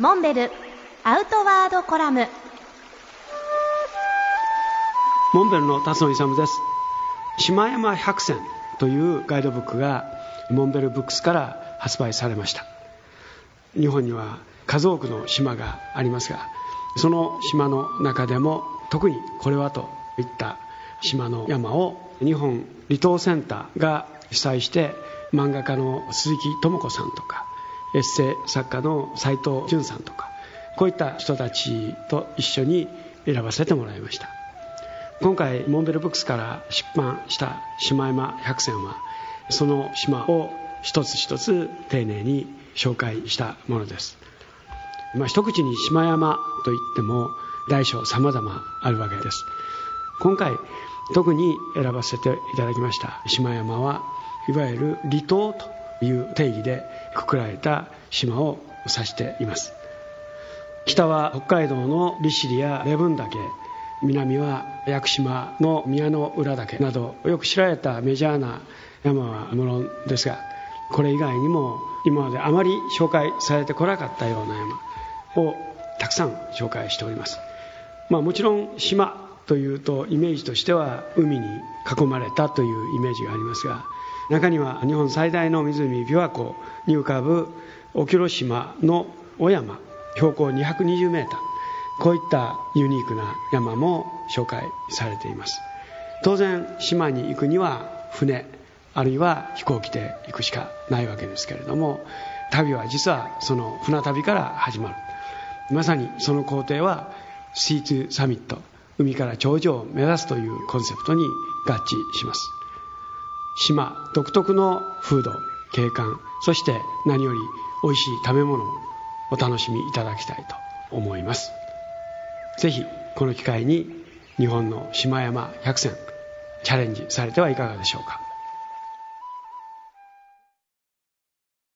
モンベルアウトワードコラム。モンベルの辰野勇です。島山百選というガイドブックがモンベルブックスから発売されました。日本には数多くの島がありますがその島の中でも特にこれはといった島の山を日本離島センターが主催して漫画家の鈴木智子さんとかエッセイ作家の斎藤淳さんとかこういった人たちと一緒に選ばせてもらいました。今回モンベルブックスから出版した「シマヤマ百選」はその島を一つ一つ丁寧に紹介したものです、まあ、一口に島山といっても大小様々あるわけです。今回特に選ばせていただきました島山はいわゆる離島という定義でくくられた島を指しています。北は北海道の利尻や礼文岳南は屋久島の宮の浦岳などよく知られたメジャーな山はものですがこれ以外にも今まであまり紹介されてこなかったような山をたくさん紹介しております、まあ、もちろん島というとイメージとしては海に囲まれたというイメージがありますが中には日本最大の湖琵琶湖に浮かぶ沖広島の小山標高220メーターこういったユニークな山も紹介されています。当然島に行くには船あるいは飛行機で行くしかないわけですけれども旅は実はその船旅から始まる。まさにその工程は C2 サミット海から頂上を目指すというコンセプトに合致します。島独特の風土景観そして何より美味しい食べ物をお楽しみいただきたいと思います。是非この機会に日本の島山百選チャレンジされてはいかがでしょうか。